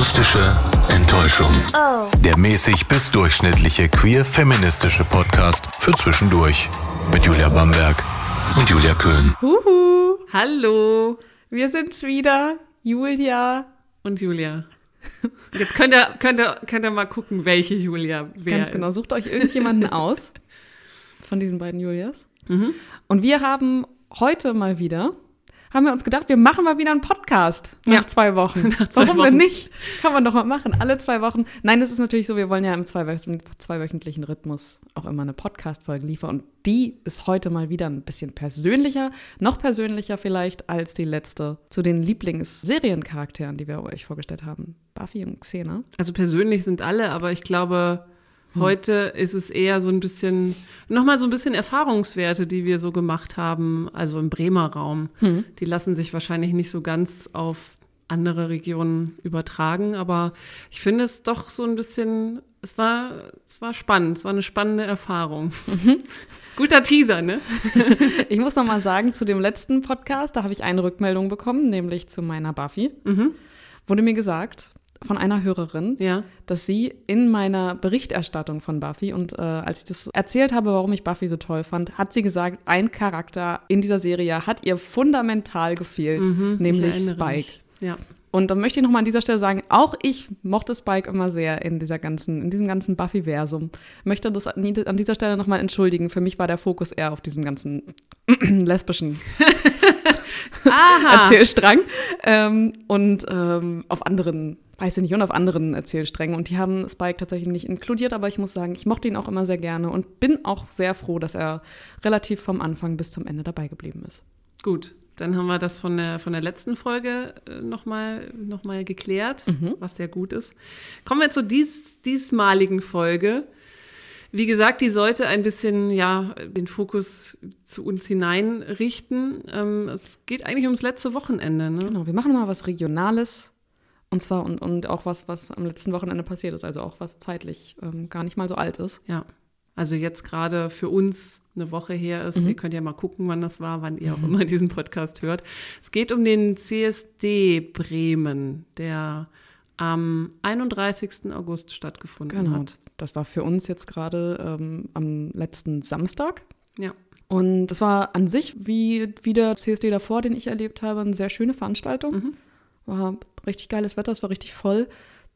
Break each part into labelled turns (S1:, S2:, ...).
S1: Akustische Enttäuschung. Der mäßig bis durchschnittliche queer-feministische Podcast für zwischendurch. Mit Julia Bamberg und Julia Köhn.
S2: Huhu, hallo, wir sind's wieder, Julia und Julia. Jetzt könnt ihr, könnt ihr, könnt ihr mal gucken, welche Julia wer
S3: Ganz genau.
S2: ist.
S3: Sucht euch irgendjemanden aus von diesen beiden Julias.
S2: Mhm.
S3: Und wir haben heute mal wieder, haben wir uns gedacht, wir machen mal wieder einen Podcast nach
S2: Ja.
S3: zwei Wochen.
S2: zwei
S3: Warum
S2: Wochen.
S3: denn nicht? Kann man doch mal machen, alle zwei Wochen. Nein, das ist natürlich so, wir wollen ja im zweiwöch- zweiwöchentlichen Rhythmus auch immer eine Podcast-Folge liefern. Und die ist heute mal wieder ein bisschen persönlicher, noch persönlicher vielleicht als die letzte zu den Lieblingsseriencharakteren, die wir euch vorgestellt haben. Buffy und Xena.
S2: Also persönlich sind alle, aber ich glaube. Heute ist es eher so ein bisschen, nochmal so ein bisschen Erfahrungswerte, die wir so gemacht haben, also im Bremer Raum.
S3: Hm.
S2: Die lassen sich wahrscheinlich nicht so ganz auf andere Regionen übertragen, aber ich finde es doch so ein bisschen, es war, es war spannend, es war eine spannende Erfahrung.
S3: Mhm.
S2: Guter Teaser, ne?
S3: Ich muss noch mal sagen, zu dem letzten Podcast, da habe ich eine Rückmeldung bekommen, nämlich zu meiner Buffy. Wurde mir gesagt von einer Hörerin,
S2: Ja.
S3: dass sie in meiner Berichterstattung von Buffy und äh, als ich das erzählt habe, warum ich Buffy so toll fand, hat sie gesagt, ein Charakter in dieser Serie hat ihr fundamental gefehlt, nämlich
S2: Ich erinnere
S3: Spike.
S2: Ja.
S3: Und dann möchte ich noch mal an dieser Stelle sagen, auch ich mochte Spike immer sehr in dieser ganzen, in diesem ganzen Buffy-Versum. Möchte das an dieser Stelle noch mal entschuldigen. Für mich war der Fokus eher auf diesem ganzen lesbischen. Erzählstrang ähm, und ähm, auf anderen, weiß ich nicht, und auf anderen Erzählsträngen. Und die haben Spike tatsächlich nicht inkludiert, aber ich muss sagen, ich mochte ihn auch immer sehr gerne und bin auch sehr froh, dass er relativ vom Anfang bis zum Ende dabei geblieben ist.
S2: Gut, dann haben wir das von der, von der letzten Folge nochmal noch mal geklärt, was sehr gut ist. Kommen wir zur dies, diesmaligen Folge. Wie gesagt, die sollte ein bisschen ja, den Fokus zu uns hineinrichten. Ähm, es geht eigentlich ums letzte Wochenende. Ne?
S3: Genau, wir machen mal was Regionales. Und zwar und, und auch was, was am letzten Wochenende passiert ist, also auch was zeitlich ähm, gar nicht mal so alt ist.
S2: Ja, also jetzt gerade für uns eine Woche her ist. Ihr könnt ja mal gucken, wann das war, wann ihr auch immer diesen Podcast hört. Es geht um den CSD Bremen, der am 31. August stattgefunden
S3: Genau.
S2: hat.
S3: Das war für uns jetzt gerade ähm, am letzten Samstag.
S2: Ja.
S3: Und das war an sich, wie, wie der CSD davor, den ich erlebt habe, eine sehr schöne Veranstaltung.
S2: Mhm.
S3: War richtig geiles Wetter, es war richtig voll.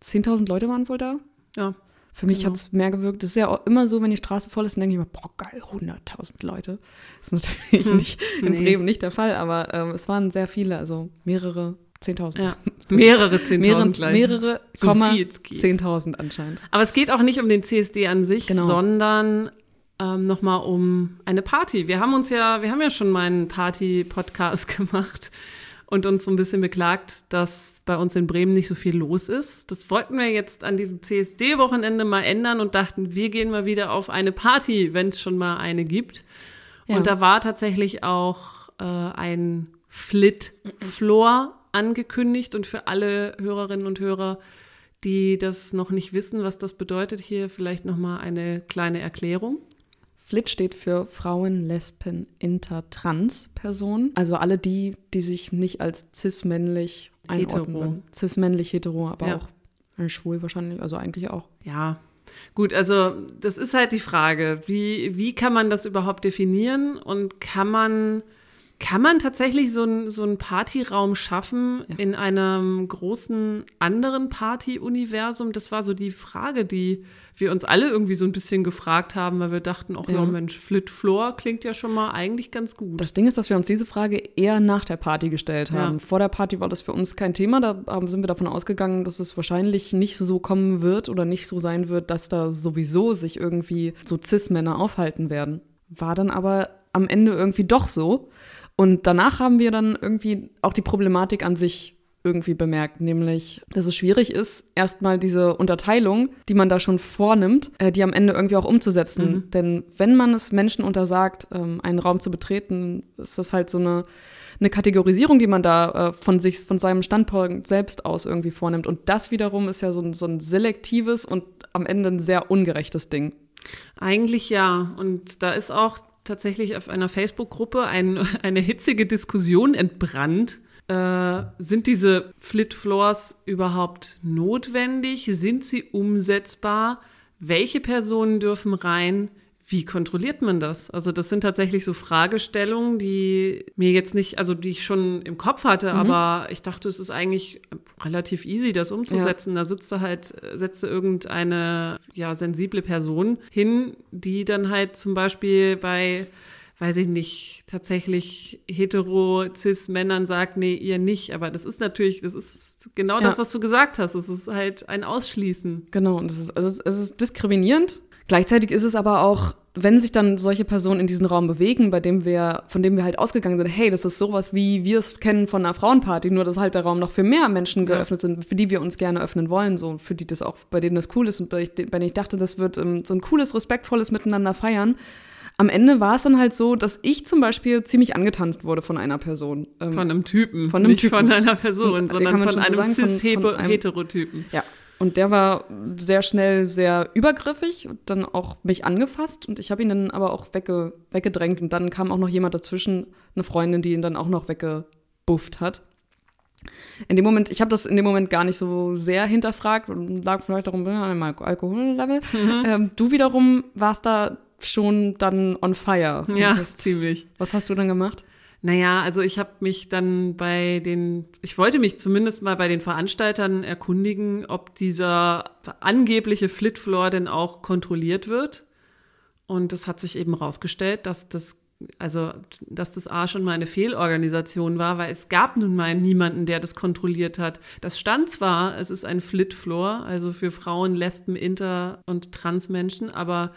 S3: 10.000 Leute waren wohl da.
S2: Ja.
S3: Für mich
S2: Genau.
S3: hat es mehr gewirkt. Das ist ja auch immer so, wenn die Straße voll ist, dann denke ich mir, boah, geil, 100.000 Leute. Das ist natürlich nicht in
S2: Nee.
S3: Bremen nicht der Fall, aber ähm, es waren sehr viele, also mehrere 10.000.
S2: ja. Mehrere 10.000
S3: Mehrere, mehrere
S2: So
S3: Komma,
S2: wie es geht.
S3: 10.000 anscheinend.
S2: Aber es geht auch nicht um den CSD an sich,
S3: Genau.
S2: sondern ähm, nochmal um eine Party. Wir haben uns ja, wir haben ja schon mal einen Party-Podcast gemacht und uns so ein bisschen beklagt, dass bei uns in Bremen nicht so viel los ist. Das wollten wir jetzt an diesem CSD-Wochenende mal ändern und dachten, wir gehen mal wieder auf eine Party, wenn es schon mal eine gibt.
S3: Ja.
S2: Und da war tatsächlich auch äh, ein Flit-Floor angekündigt und für alle Hörerinnen und Hörer, die das noch nicht wissen, was das bedeutet, hier vielleicht noch mal eine kleine Erklärung.
S3: FLIT steht für Frauen, Lesben, Inter, Trans Personen. Also alle die, die sich nicht als cis-männlich einordnen.
S2: Hetero.
S3: Cis-männlich, hetero, aber
S2: Ja.
S3: auch äh, schwul wahrscheinlich, also eigentlich auch.
S2: Ja, gut, also das ist halt die Frage, wie, wie kann man das überhaupt definieren und kann man, kann man tatsächlich so, ein, so einen Partyraum schaffen
S3: Ja.
S2: in einem großen anderen Party-Universum? Das war so die Frage, die wir uns alle irgendwie so ein bisschen gefragt haben, weil wir dachten, ach ja,
S3: Ja.
S2: Mensch, Flit Floor klingt ja schon mal eigentlich ganz gut.
S3: Das Ding ist, dass wir uns diese Frage eher nach der Party gestellt haben.
S2: Ja.
S3: Vor der Party war das für uns kein Thema. Da sind wir davon ausgegangen, dass es wahrscheinlich nicht so kommen wird oder nicht so sein wird, dass da sowieso sich irgendwie so Cis-Männer aufhalten werden. War dann aber am Ende irgendwie doch so. Und danach haben wir dann irgendwie auch die Problematik an sich irgendwie bemerkt, nämlich, dass es schwierig ist, erstmal diese Unterteilung, die man da schon vornimmt, äh, die am Ende irgendwie auch umzusetzen. Denn wenn man es Menschen untersagt, ähm, einen Raum zu betreten, ist das halt so eine, eine Kategorisierung, die man da äh, von sich, von seinem Standpunkt selbst aus irgendwie vornimmt. Und das wiederum ist ja so ein, so ein selektives und am Ende ein sehr ungerechtes Ding.
S2: Eigentlich ja. Und da ist auch tatsächlich auf einer Facebook-Gruppe ein, eine hitzige Diskussion entbrannt, Äh, sind diese Flit Floors überhaupt notwendig? Sind sie umsetzbar? Welche Personen dürfen rein? Wie kontrolliert man das? Also das sind tatsächlich so Fragestellungen, die mir jetzt nicht, also die ich schon im Kopf hatte, mhm. aber ich dachte, es ist eigentlich relativ easy, das umzusetzen. Ja. Da sitzt du halt, setzt du irgendeine ja sensible Person hin, die dann halt zum Beispiel bei weiß ich nicht, tatsächlich hetero cis Männern sagt, nee, ihr nicht. Aber das ist natürlich, das ist genau ja. das, was du gesagt hast. Es ist halt ein Ausschließen.
S3: Genau, und es ist, also es ist diskriminierend Gleichzeitig ist es aber auch, wenn sich dann solche Personen in diesen Raum bewegen, bei dem wir, von dem wir halt ausgegangen sind, hey, das ist sowas, wie wir es kennen von einer Frauenparty, nur dass halt der Raum noch für mehr Menschen geöffnet ja. sind, für die wir uns gerne öffnen wollen, so für die das auch, bei denen das cool ist und bei denen ich dachte, das wird um, ähm, so ein cooles, respektvolles Miteinander feiern. Am Ende war es dann halt so, dass ich zum Beispiel ziemlich angetanzt wurde von einer Person.
S2: Ähm, von einem Typen. Von einem nicht Typen. von einer Person, sondern von einem cis-heterotypen.
S3: Ja, und der war sehr schnell sehr übergriffig und dann auch mich angefasst und ich habe ihn dann aber auch wegge weggedrängt und dann kam auch noch jemand dazwischen, eine Freundin, die ihn dann auch noch weggebufft hat. In dem Moment, ich habe das in dem Moment gar nicht so sehr hinterfragt und lag vielleicht darum, ja, einmal Alkohollevel. Mhm. Ähm, du wiederum warst da schon dann on fire.
S2: Ja, ziemlich.
S3: Was hast du dann gemacht?
S2: Naja, also ich habe mich dann bei den, ich wollte mich zumindest mal bei den Veranstaltern erkundigen, ob dieser angebliche Flitfloor denn auch kontrolliert wird. Und es hat sich eben rausgestellt, dass das, also, dass das A schon mal eine Fehlorganisation war, weil es gab nun mal niemanden, der das kontrolliert hat. Das stand zwar, es ist ein Flitfloor, also für Frauen, Lesben, Inter- und Transmenschen, aber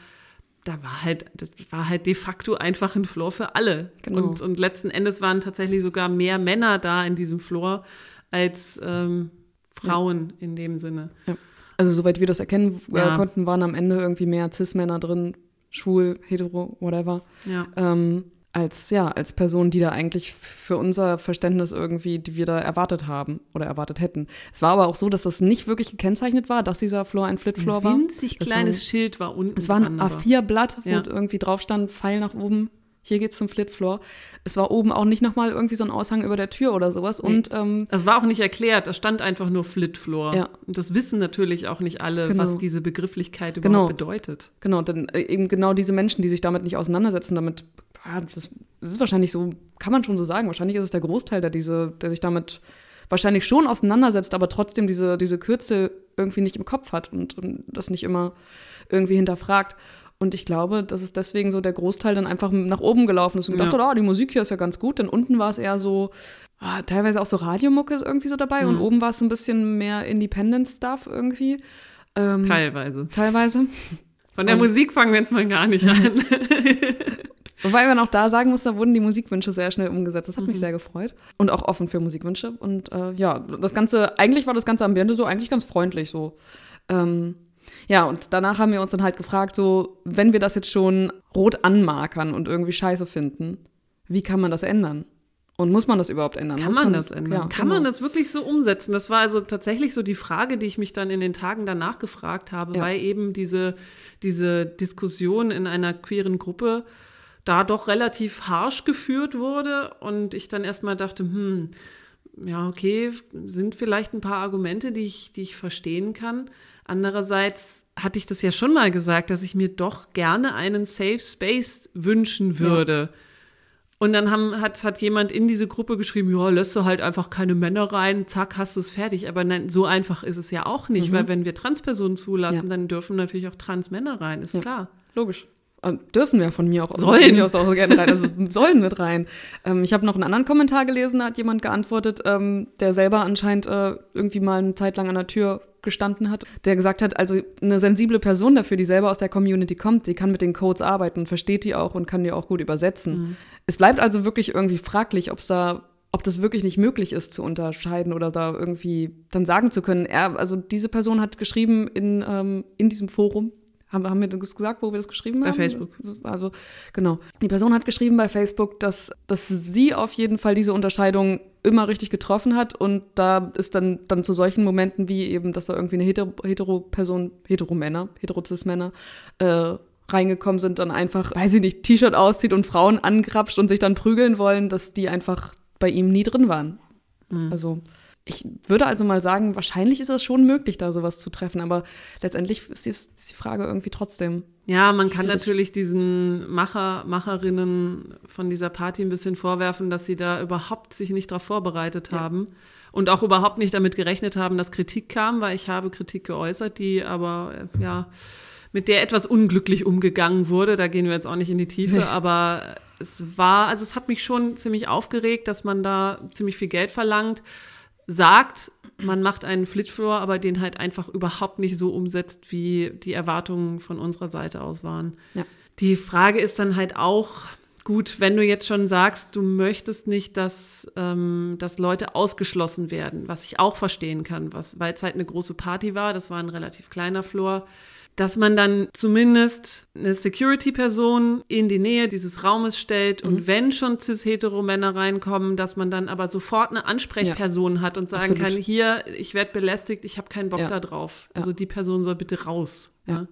S2: da war halt, das war halt de facto einfach ein Floor für alle. Genau. Und, und letzten Endes waren tatsächlich sogar mehr Männer da in diesem Floor als ähm, Frauen ja. in dem Sinne. Ja.
S3: Also soweit wir das erkennen äh, ja. konnten, waren am Ende irgendwie mehr Cis-Männer drin, schwul, hetero, whatever. Ja. Ähm, als, ja, als Person, die da eigentlich für unser Verständnis irgendwie, die wir da erwartet haben oder erwartet hätten. Es war aber auch so, dass das nicht wirklich gekennzeichnet war, dass dieser Floor ein Flip-Floor war.
S2: Ein winzig kleines war, Schild war unten.
S3: Es war ein A4-Blatt, wo ja. irgendwie drauf stand, Pfeil nach oben, hier geht's zum Flip-Floor. Es war oben auch nicht nochmal irgendwie so ein Aushang über der Tür oder sowas. Und ähm,
S2: das war auch nicht erklärt, da stand einfach nur Flip-Floor. Ja. Und das wissen natürlich auch nicht alle, genau. was diese Begrifflichkeit überhaupt genau. bedeutet.
S3: Genau, denn äh, eben genau diese Menschen, die sich damit nicht auseinandersetzen, damit ja, das, das ist wahrscheinlich so, kann man schon so sagen. Wahrscheinlich ist es der Großteil, der diese, der sich damit wahrscheinlich schon auseinandersetzt, aber trotzdem diese, diese Kürzel irgendwie nicht im Kopf hat und, und das nicht immer irgendwie hinterfragt. Und ich glaube, dass es deswegen so der Großteil dann einfach nach oben gelaufen ist und gedacht ja. hat, oh, die Musik hier ist ja ganz gut. Denn unten war es eher so, oh, teilweise auch so Radiomucke irgendwie so dabei mhm. und oben war es ein bisschen mehr Independent-Stuff irgendwie.
S2: Ähm, teilweise.
S3: Teilweise.
S2: Von der und, Musik fangen wir jetzt mal gar nicht an.
S3: Wobei man auch da sagen muss, da wurden die Musikwünsche sehr schnell umgesetzt. Das hat mhm. mich sehr gefreut. Und auch offen für Musikwünsche. Und äh, ja, das Ganze, eigentlich war das ganze Ambiente so eigentlich ganz freundlich so. Ähm, ja, und danach haben wir uns dann halt gefragt, so, wenn wir das jetzt schon rot anmarkern und irgendwie scheiße finden, wie kann man das ändern? Und muss man das überhaupt ändern?
S2: Kann man, man, das ändern? Ja, kann genau. man das wirklich so umsetzen? Das war also tatsächlich so die Frage, die ich mich dann in den Tagen danach gefragt habe, ja. weil eben diese, diese Diskussion in einer queeren Gruppe da doch relativ harsch geführt wurde und ich dann erstmal dachte, hm, ja, okay, sind vielleicht ein paar Argumente, die ich, die ich verstehen kann. Andererseits hatte ich das ja schon mal gesagt, dass ich mir doch gerne einen Safe Space wünschen würde. Ja. Und dann haben, hat, hat jemand in diese Gruppe geschrieben, ja, lässt du halt einfach keine Männer rein, zack, hast du es fertig. Aber nein, so einfach ist es ja auch nicht, mhm. weil wenn wir Transpersonen zulassen, ja. dann dürfen natürlich auch Transmänner rein, ist ja. klar.
S3: Logisch dürfen wir von mir auch,
S2: sollen.
S3: Mir auch gerne rein, also sollen mit rein. Ähm, ich habe noch einen anderen Kommentar gelesen, da hat jemand geantwortet, ähm, der selber anscheinend äh, irgendwie mal eine Zeit lang an der Tür gestanden hat, der gesagt hat, also eine sensible Person dafür, die selber aus der Community kommt, die kann mit den Codes arbeiten, versteht die auch und kann die auch gut übersetzen. Mhm. Es bleibt also wirklich irgendwie fraglich, ob es da ob das wirklich nicht möglich ist zu unterscheiden oder da irgendwie dann sagen zu können. Er, also diese Person hat geschrieben in, ähm, in diesem Forum, haben, haben wir das gesagt, wo wir das geschrieben
S2: bei
S3: haben?
S2: Bei Facebook.
S3: Also, genau. Die Person hat geschrieben bei Facebook, dass, dass sie auf jeden Fall diese Unterscheidung immer richtig getroffen hat und da ist dann, dann zu solchen Momenten wie eben, dass da irgendwie eine Hetero-Person, Hetero-Männer, Hetero-Cis-Männer, äh, reingekommen sind, dann einfach, weiß ich nicht, T-Shirt auszieht und Frauen angrapscht und sich dann prügeln wollen, dass die einfach bei ihm nie drin waren. Mhm. Also ich würde also mal sagen, wahrscheinlich ist es schon möglich, da sowas zu treffen, aber letztendlich ist die, ist die Frage irgendwie trotzdem.
S2: Ja, man kann schwierig. natürlich diesen Macher, Macherinnen von dieser Party ein bisschen vorwerfen, dass sie da überhaupt sich nicht darauf vorbereitet ja. haben und auch überhaupt nicht damit gerechnet haben, dass Kritik kam, weil ich habe Kritik geäußert, die aber äh, ja mit der etwas unglücklich umgegangen wurde. Da gehen wir jetzt auch nicht in die Tiefe, nee. aber es war, also es hat mich schon ziemlich aufgeregt, dass man da ziemlich viel Geld verlangt sagt, man macht einen Flitfloor, aber den halt einfach überhaupt nicht so umsetzt, wie die Erwartungen von unserer Seite aus waren. Ja. Die Frage ist dann halt auch, gut, wenn du jetzt schon sagst, du möchtest nicht, dass, ähm, dass Leute ausgeschlossen werden, was ich auch verstehen kann, weil es halt eine große Party war, das war ein relativ kleiner Floor dass man dann zumindest eine Security-Person in die Nähe dieses Raumes stellt mhm. und wenn schon cis-hetero-Männer reinkommen, dass man dann aber sofort eine Ansprechperson ja. hat und sagen Absolut. kann, hier, ich werde belästigt, ich habe keinen Bock ja. da drauf. Also die Person soll bitte raus. Ja.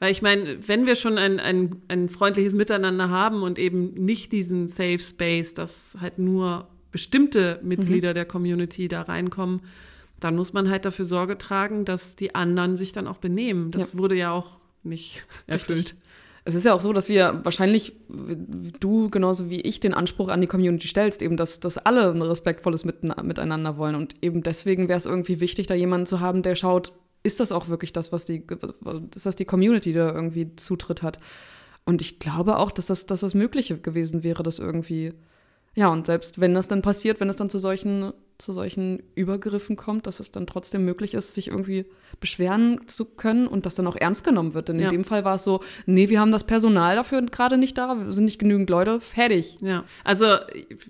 S2: Weil ich meine, wenn wir schon ein, ein, ein freundliches Miteinander haben und eben nicht diesen Safe Space, dass halt nur bestimmte Mitglieder mhm. der Community da reinkommen, dann muss man halt dafür Sorge tragen, dass die anderen sich dann auch benehmen. Das ja. wurde ja auch nicht erfüllt. Richtig.
S3: Es ist ja auch so, dass wir wahrscheinlich, du genauso wie ich, den Anspruch an die Community stellst, eben, dass, dass alle ein respektvolles Miteinander wollen. Und eben deswegen wäre es irgendwie wichtig, da jemanden zu haben, der schaut, ist das auch wirklich das, was die, ist das die Community, da irgendwie Zutritt hat? Und ich glaube auch, dass das, dass das Mögliche gewesen wäre, das irgendwie ja, und selbst wenn das dann passiert, wenn es dann zu solchen, zu solchen Übergriffen kommt, dass es dann trotzdem möglich ist, sich irgendwie beschweren zu können und das dann auch ernst genommen wird. Denn ja. in dem Fall war es so, nee, wir haben das Personal dafür gerade nicht da, wir sind nicht genügend Leute, fertig.
S2: Ja, also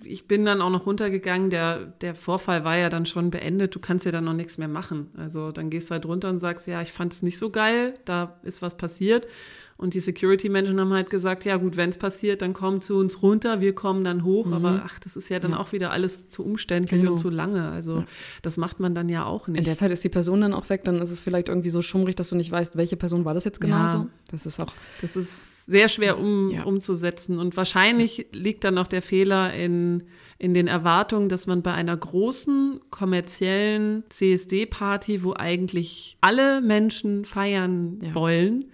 S2: ich bin dann auch noch runtergegangen, der, der Vorfall war ja dann schon beendet, du kannst ja dann noch nichts mehr machen. Also dann gehst du halt runter und sagst, ja, ich fand es nicht so geil, da ist was passiert. Und die Security-Menschen haben halt gesagt, ja gut, wenn es passiert, dann komm zu uns runter, wir kommen dann hoch. Mhm. Aber ach, das ist ja dann ja. auch wieder alles zu umständlich genau. und zu lange. Also ja. das macht man dann ja auch nicht.
S3: In der Zeit ist die Person dann auch weg, dann ist es vielleicht irgendwie so schummrig, dass du nicht weißt, welche Person war das jetzt genauso. Ja.
S2: Das ist auch. Das ist sehr schwer um, umzusetzen. Und wahrscheinlich liegt dann noch der Fehler in, in den Erwartungen, dass man bei einer großen kommerziellen CSD-Party, wo eigentlich alle Menschen feiern wollen,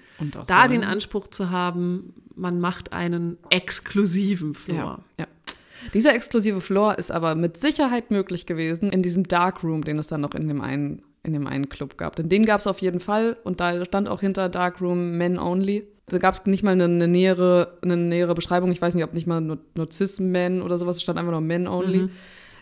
S2: da so den Anspruch zu haben, man macht einen exklusiven Floor.
S3: Ja, ja. Dieser exklusive Floor ist aber mit Sicherheit möglich gewesen in diesem Darkroom, den es dann noch in dem einen, in dem einen Club gab. Denn den gab es auf jeden Fall und da stand auch hinter Darkroom Men Only. Da gab es nicht mal eine, eine, nähere, eine nähere Beschreibung. Ich weiß nicht, ob nicht mal nur, nur Cis-Men oder sowas, es stand einfach nur Men Only. Mhm.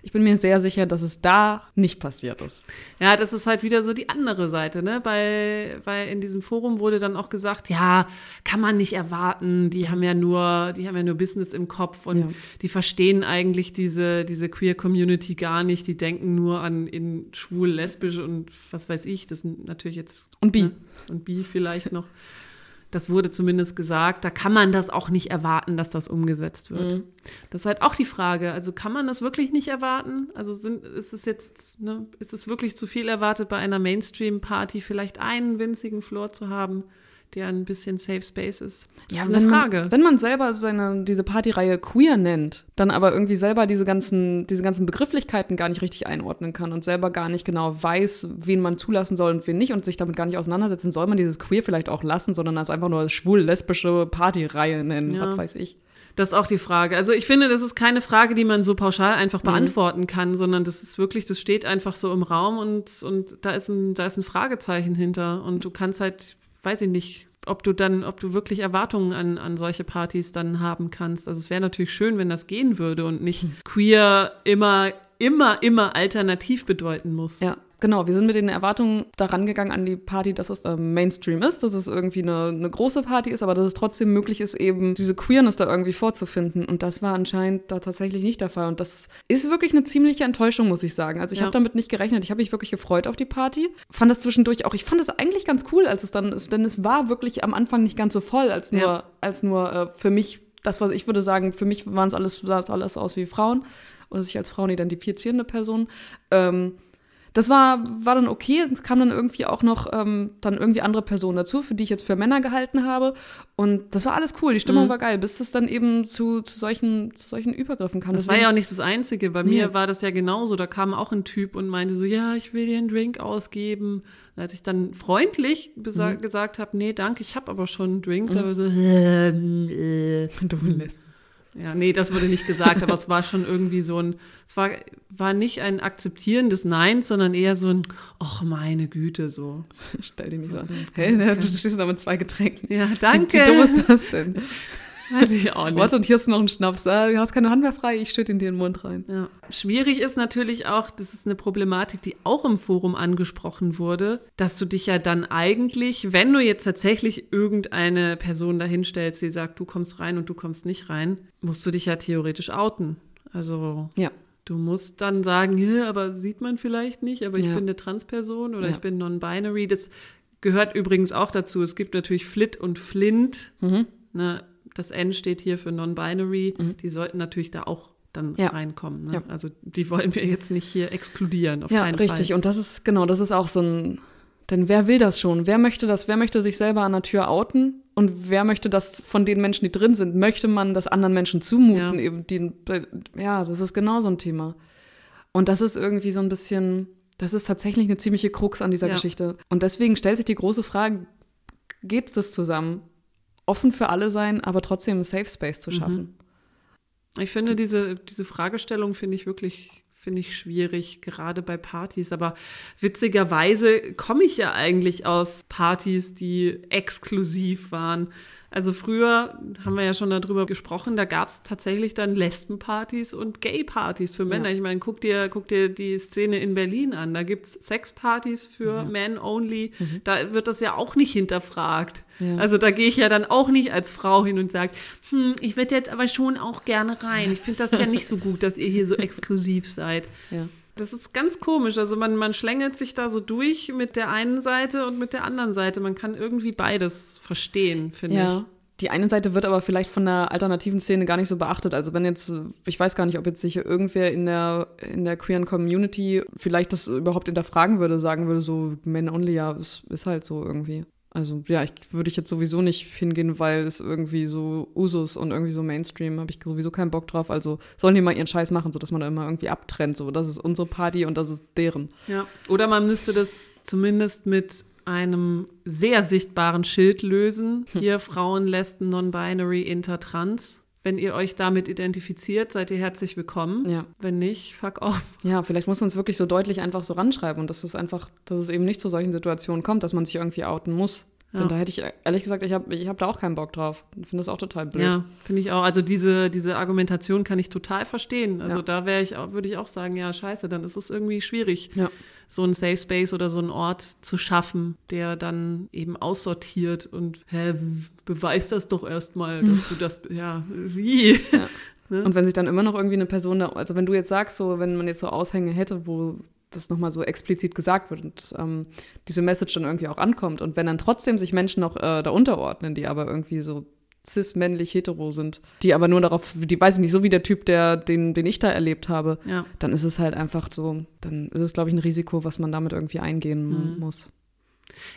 S3: Ich bin mir sehr sicher, dass es da nicht passiert ist.
S2: Ja, das ist halt wieder so die andere Seite, ne? Bei, weil in diesem Forum wurde dann auch gesagt, ja, kann man nicht erwarten, die haben ja nur, die haben ja nur Business im Kopf und ja. die verstehen eigentlich diese, diese Queer Community gar nicht. Die denken nur an in schwul, lesbisch und was weiß ich. Das sind natürlich jetzt.
S3: Und bi.
S2: Ne? Und bi vielleicht noch. Das wurde zumindest gesagt. Da kann man das auch nicht erwarten, dass das umgesetzt wird. Mhm. Das ist halt auch die Frage. Also kann man das wirklich nicht erwarten? Also sind, ist es jetzt, ne, ist es wirklich zu viel erwartet, bei einer Mainstream-Party vielleicht einen winzigen Floor zu haben? Der ein bisschen Safe Space ist.
S3: Das ja, ist eine wenn, Frage. Wenn man selber seine, diese Partyreihe queer nennt, dann aber irgendwie selber diese ganzen, diese ganzen Begrifflichkeiten gar nicht richtig einordnen kann und selber gar nicht genau weiß, wen man zulassen soll und wen nicht und sich damit gar nicht auseinandersetzen, soll man dieses queer vielleicht auch lassen, sondern als einfach nur schwul-lesbische Partyreihe nennen, ja. was weiß ich.
S2: Das ist auch die Frage. Also ich finde, das ist keine Frage, die man so pauschal einfach mhm. beantworten kann, sondern das ist wirklich, das steht einfach so im Raum und, und da, ist ein, da ist ein Fragezeichen hinter. Und du kannst halt weiß ich nicht, ob du dann, ob du wirklich Erwartungen an, an solche Partys dann haben kannst. Also es wäre natürlich schön, wenn das gehen würde und nicht hm. queer immer, immer, immer alternativ bedeuten muss.
S3: Ja. Genau, wir sind mit den Erwartungen daran gegangen an die Party, dass es äh, Mainstream ist, dass es irgendwie eine, eine große Party ist, aber dass es trotzdem möglich ist, eben diese Queerness da irgendwie vorzufinden. Und das war anscheinend da tatsächlich nicht der Fall. Und das ist wirklich eine ziemliche Enttäuschung, muss ich sagen. Also ich ja. habe damit nicht gerechnet. Ich habe mich wirklich gefreut auf die Party. Fand das zwischendurch auch, ich fand es eigentlich ganz cool, als es dann ist, denn es war wirklich am Anfang nicht ganz so voll, als nur, ja. als nur äh, für mich, das was ich würde sagen, für mich waren es alles, sah es alles aus wie Frauen oder sich als Frauen identifizierende Personen. Ähm, Das war, war dann okay. Es kam dann irgendwie auch noch ähm, dann irgendwie andere Personen dazu, für die ich jetzt für Männer gehalten habe. Und das war alles cool. Die Stimmung mhm. war geil, bis es dann eben zu, zu, solchen, zu solchen Übergriffen kam.
S2: Das Deswegen, war ja auch nicht das Einzige. Bei nee. mir war das ja genauso. Da kam auch ein Typ und meinte so, ja, ich will dir einen Drink ausgeben. Und als ich dann freundlich mhm. gesagt habe, nee, danke, ich habe aber schon einen Drink, mhm. da war so, äh, äh. Du lässt ja, nee, das wurde nicht gesagt, aber es war schon irgendwie so ein, es war, war nicht ein akzeptierendes Nein, sondern eher so ein, ach meine Güte, so.
S3: Stell dich nicht so an. Hey, ne, du stehst da mit zwei Getränken.
S2: Ja, danke.
S3: Wie dumm ist das denn? Weiß ich auch nicht. Warte, und hier ist noch ein Schnaps. Ah, du hast keine Hand mehr frei, ich schütte in dir den Mund rein.
S2: Ja. Schwierig ist natürlich auch, das ist eine Problematik, die auch im Forum angesprochen wurde, dass du dich ja dann eigentlich, wenn du jetzt tatsächlich irgendeine Person dahinstellst, die sagt, du kommst rein und du kommst nicht rein, musst du dich ja theoretisch outen. Also ja. Du musst dann sagen, ja, aber sieht man vielleicht nicht, aber ich ja. bin eine Transperson oder ja. ich bin non-binary. Das gehört übrigens auch dazu. Es gibt natürlich Flit und Flint. Mhm. Ne? Das N steht hier für Non-Binary, mhm. die sollten natürlich da auch dann ja. reinkommen. Ne? Ja. Also die wollen wir jetzt nicht hier exkludieren,
S3: auf ja, keinen richtig. Fall. richtig. Und das ist, genau, das ist auch so ein, denn wer will das schon? Wer möchte das? Wer möchte sich selber an der Tür outen? Und wer möchte das von den Menschen, die drin sind? Möchte man das anderen Menschen zumuten? Ja, die, ja das ist genau so ein Thema. Und das ist irgendwie so ein bisschen, das ist tatsächlich eine ziemliche Krux an dieser ja. Geschichte. Und deswegen stellt sich die große Frage, geht das zusammen? Offen für alle sein, aber trotzdem einen Safe Space zu mhm. schaffen.
S2: Ich finde diese, diese Fragestellung finde ich wirklich finde ich schwierig, gerade bei Partys. Aber witzigerweise komme ich ja eigentlich aus Partys, die exklusiv waren. Also früher haben wir ja schon darüber gesprochen, da gab es tatsächlich dann Lesbenpartys und Gay-Partys für Männer. Ja. Ich meine, guck dir, guck dir die Szene in Berlin an. Da gibt es Sexpartys für ja. Men only. Mhm. Da wird das ja auch nicht hinterfragt. Ja. Also da gehe ich ja dann auch nicht als Frau hin und sage, hm, ich würde jetzt aber schon auch gerne rein. Ich finde das ja nicht so gut, dass ihr hier so exklusiv seid. Ja. Das ist ganz komisch. Also man, man schlängelt sich da so durch mit der einen Seite und mit der anderen Seite. Man kann irgendwie beides verstehen, finde ja. ich.
S3: Die eine Seite wird aber vielleicht von der alternativen Szene gar nicht so beachtet. Also wenn jetzt, ich weiß gar nicht, ob jetzt sich irgendwer in der, in der queeren Community vielleicht das überhaupt hinterfragen würde, sagen würde, so Men Only, ja, ist, ist halt so irgendwie. Also ja, ich würde ich jetzt sowieso nicht hingehen, weil es irgendwie so Usus und irgendwie so Mainstream habe ich sowieso keinen Bock drauf. Also sollen die mal ihren Scheiß machen, sodass man da immer irgendwie abtrennt. So, das ist unsere Party und das ist deren.
S2: Ja. Oder man müsste das zumindest mit einem sehr sichtbaren Schild lösen. Hm. Hier Frauen, Lesben, Non-Binary, Intertrans. Wenn ihr euch damit identifiziert, seid ihr herzlich willkommen. Ja. Wenn nicht, fuck off.
S3: Ja, vielleicht muss man es wirklich so deutlich einfach so ranschreiben und dass es einfach, dass es eben nicht zu solchen Situationen kommt, dass man sich irgendwie outen muss. Ja. Denn da hätte ich, ehrlich gesagt, ich habe ich hab da auch keinen Bock drauf. Ich finde das auch total blöd.
S2: Ja, finde ich auch. Also diese, diese Argumentation kann ich total verstehen. Also ja. da wäre ich würde ich auch sagen, ja, scheiße, dann ist es irgendwie schwierig, ja. so einen Safe Space oder so einen Ort zu schaffen, der dann eben aussortiert und hä, beweis das doch erstmal, dass du das, ja, wie?
S3: Ne? Und wenn sich dann immer noch irgendwie eine Person, da, also wenn du jetzt sagst, so, wenn man jetzt so Aushänge hätte, wo das nochmal so explizit gesagt wird und ähm, diese Message dann irgendwie auch ankommt. Und wenn dann trotzdem sich Menschen noch äh, da unterordnen, die aber irgendwie so cis-männlich hetero sind, die aber nur darauf, die weiß ich nicht, so wie der Typ, der, den, den ich da erlebt habe, ja. dann ist es halt einfach so, dann ist es, glaube ich, ein Risiko, was man damit irgendwie eingehen mhm. muss.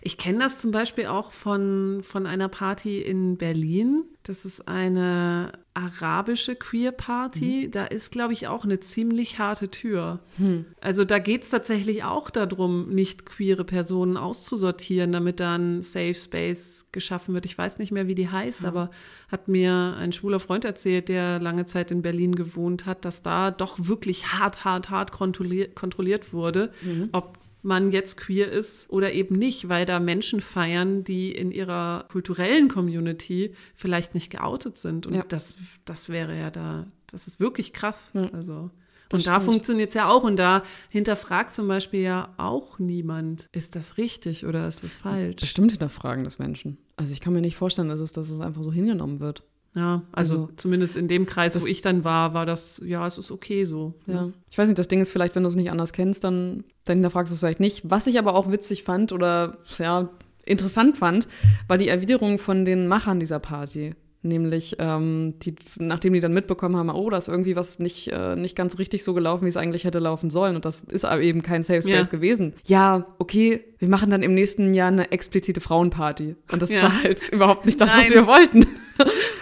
S2: Ich kenne das zum Beispiel auch von, von einer Party in Berlin. Das ist eine arabische Queer Party. Mhm. Da ist, glaube ich, auch eine ziemlich harte Tür. Mhm. Also da geht es tatsächlich auch darum, nicht queere Personen auszusortieren, damit dann Safe Space geschaffen wird. Ich weiß nicht mehr, wie die heißt, mhm. aber hat mir ein schwuler Freund erzählt, der lange Zeit in Berlin gewohnt hat, dass da doch wirklich hart, hart, hart kontrolliert, kontrolliert wurde, mhm. ob man jetzt queer ist oder eben nicht, weil da Menschen feiern, die in ihrer kulturellen Community vielleicht nicht geoutet sind. Und ja. das, das wäre ja da, das ist wirklich krass. Ja. Also. Und da funktioniert es ja auch. Und da hinterfragt zum Beispiel ja auch niemand, ist das richtig oder ist das falsch?
S3: Bestimmt hinterfragen das Menschen. Also ich kann mir nicht vorstellen, dass es, dass es einfach so hingenommen wird.
S2: Ja, also, also, zumindest in dem Kreis, wo ich dann war, war das, ja, es ist okay so.
S3: Ne? Ja. Ich weiß nicht, das Ding ist vielleicht, wenn du es nicht anders kennst, dann, dann hinterfragst du es vielleicht nicht. Was ich aber auch witzig fand oder ja, interessant fand, war die Erwiderung von den Machern dieser Party. Nämlich, ähm, die, nachdem die dann mitbekommen haben, oh, da ist irgendwie was nicht, äh, nicht ganz richtig so gelaufen, wie es eigentlich hätte laufen sollen. Und das ist aber eben kein Safe Space ja. gewesen. Ja, okay, wir machen dann im nächsten Jahr eine explizite Frauenparty. Und das ja. war halt überhaupt nicht das, Nein. was wir wollten.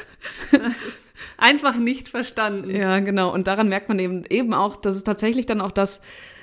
S2: Einfach nicht verstanden.
S3: Ja, genau. Und daran merkt man eben, eben auch, dass es tatsächlich dann auch das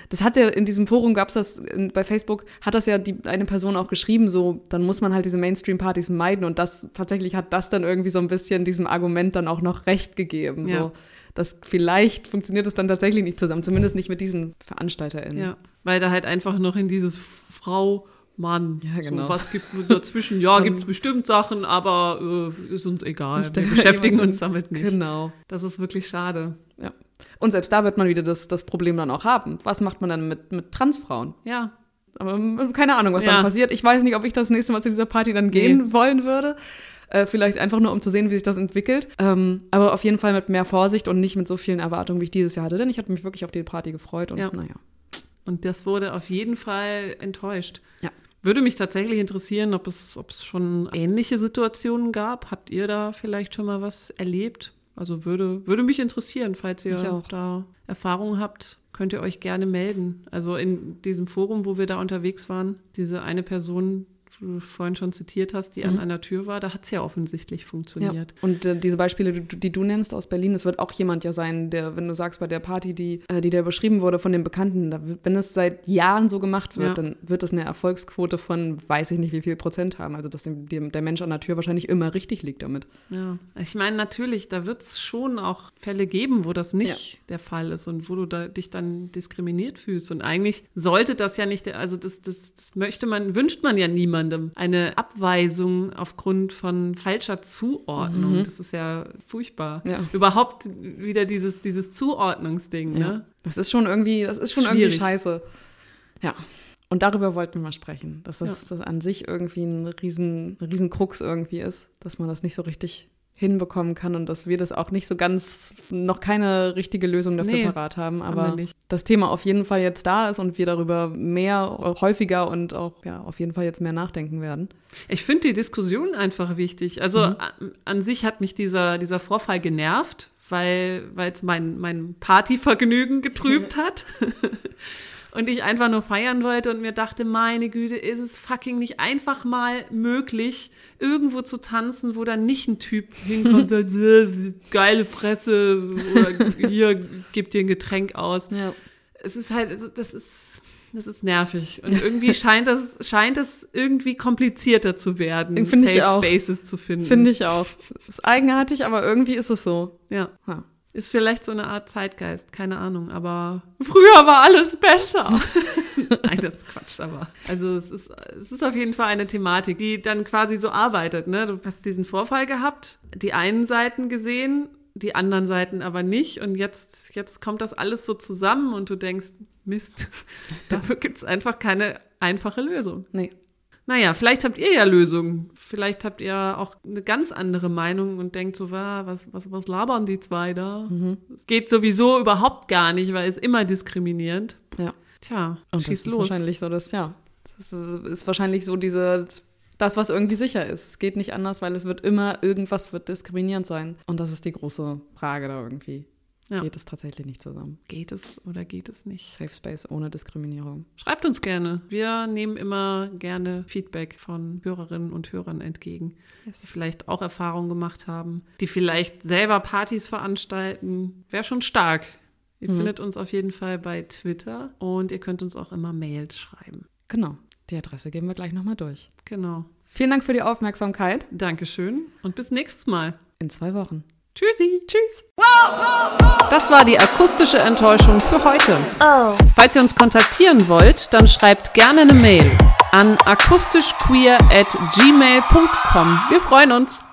S3: das hat ja in diesem Forum gab es das bei Facebook hat das ja die eine Person auch geschrieben so dann muss man halt diese Mainstream Partys meiden und das tatsächlich hat das dann irgendwie so ein bisschen diesem Argument dann auch noch recht gegeben ja. so dass vielleicht funktioniert es dann tatsächlich nicht zusammen zumindest nicht mit diesen VeranstalterInnen
S2: ja weil da halt einfach noch in dieses Frau Mann, ja, genau. so, was gibt es dazwischen? Ja, gibt es bestimmt Sachen, aber äh, ist uns egal. Wir beschäftigen uns damit nicht.
S3: Genau.
S2: Das ist wirklich schade.
S3: Ja. Und selbst da wird man wieder das, das Problem dann auch haben. Was macht man dann mit, mit Transfrauen?
S2: Ja.
S3: Aber ähm, keine Ahnung, was ja. dann passiert. Ich weiß nicht, ob ich das nächste Mal zu dieser Party dann gehen nee. wollen würde. Äh, vielleicht einfach nur, um zu sehen, wie sich das entwickelt. Ähm, aber auf jeden Fall mit mehr Vorsicht und nicht mit so vielen Erwartungen, wie ich dieses Jahr hatte. Denn ich hatte mich wirklich auf die Party gefreut und ja. naja.
S2: Und das wurde auf jeden Fall enttäuscht.
S3: Ja.
S2: Würde mich tatsächlich interessieren, ob es, ob es schon ähnliche Situationen gab. Habt ihr da vielleicht schon mal was erlebt? Also würde, würde mich interessieren, falls ihr da Erfahrungen habt, könnt ihr euch gerne melden. Also in diesem Forum, wo wir da unterwegs waren, diese eine Person, du vorhin schon zitiert hast, die mhm. an einer Tür war, da hat es ja offensichtlich funktioniert.
S3: Ja. Und äh, diese Beispiele, die, die, du nennst aus Berlin, das wird auch jemand ja sein, der, wenn du sagst, bei der Party, die, äh, die da beschrieben wurde von den Bekannten, da, wenn das seit Jahren so gemacht wird, ja. dann wird das eine Erfolgsquote von weiß ich nicht wie viel Prozent haben. Also dass dem, dem, der Mensch an der Tür wahrscheinlich immer richtig liegt damit.
S2: Ja, ich meine, natürlich, da wird es schon auch Fälle geben, wo das nicht ja. der Fall ist und wo du da, dich dann diskriminiert fühlst. Und eigentlich sollte das ja nicht, also das, das, das möchte man, wünscht man ja niemandem jemandem eine Abweisung aufgrund von falscher Zuordnung. Mhm. Das ist ja furchtbar. Ja. Überhaupt wieder dieses, dieses Zuordnungsding, ja. ne?
S3: Das ist schon irgendwie, das ist schon Schwierig. irgendwie scheiße. Ja. Und darüber wollten wir mal sprechen, dass das, ja. das an sich irgendwie ein riesen, riesen Krux irgendwie ist, dass man das nicht so richtig hinbekommen kann und dass wir das auch nicht so ganz, noch keine richtige Lösung dafür nee, parat haben, aber haben das Thema auf jeden Fall jetzt da ist und wir darüber mehr, häufiger und auch ja, auf jeden Fall jetzt mehr nachdenken werden.
S2: Ich finde die Diskussion einfach wichtig. Also mhm. an sich hat mich dieser, dieser Vorfall genervt, weil es mein, mein Partyvergnügen getrübt hat. Und ich einfach nur feiern wollte und mir dachte, meine Güte, ist es fucking nicht einfach mal möglich, irgendwo zu tanzen, wo dann nicht ein Typ hinkommt und sagt, äh, geile Fresse oder hier, gibt dir ein Getränk aus. Ja. Es ist halt, das ist, das ist nervig. Und irgendwie scheint das, scheint es irgendwie komplizierter zu werden,
S3: Safe
S2: Spaces zu finden.
S3: Finde ich auch. Ist eigenartig, aber irgendwie ist es so.
S2: Ja. ja. Ist vielleicht so eine Art Zeitgeist, keine Ahnung, aber früher war alles besser. Nein, das ist Quatsch, aber. Also es ist, es ist auf jeden Fall eine Thematik, die dann quasi so arbeitet. Ne? Du hast diesen Vorfall gehabt, die einen Seiten gesehen, die anderen Seiten aber nicht. Und jetzt, jetzt kommt das alles so zusammen und du denkst, Mist, dafür gibt es einfach keine einfache Lösung.
S3: Nee.
S2: Naja, vielleicht habt ihr ja Lösungen. Vielleicht habt ihr auch eine ganz andere Meinung und denkt so, was, was, was labern die zwei da? Mhm. Es mhm. geht sowieso überhaupt gar nicht, weil es immer diskriminierend.
S3: Ja.
S2: Tja,
S3: und schieß das ist los. wahrscheinlich so, dass, ja, das ist, ist wahrscheinlich so diese, das, was irgendwie sicher ist. Es geht nicht anders, weil es wird immer, irgendwas wird diskriminierend sein. Und das ist die große Frage da irgendwie. Ja. Geht es tatsächlich nicht zusammen?
S2: Geht es oder geht es nicht?
S3: Safe Space ohne Diskriminierung.
S2: Schreibt uns gerne. Wir nehmen immer gerne Feedback von Hörerinnen und Hörern entgegen, yes. die vielleicht auch Erfahrungen gemacht haben, die vielleicht selber Partys veranstalten. Wäre schon stark. Ihr mhm. findet uns auf jeden Fall bei Twitter und ihr könnt uns auch immer Mails schreiben.
S3: Genau. Die Adresse geben wir gleich nochmal durch.
S2: Genau.
S3: Vielen Dank für die Aufmerksamkeit.
S2: Dankeschön und bis nächstes Mal.
S3: In zwei Wochen.
S2: Tschüssi. Tschüss. Das war die akustische Enttäuschung für heute. Oh. Falls ihr uns kontaktieren wollt, dann schreibt gerne eine Mail an akustischqueer at gmail.com. Wir freuen uns.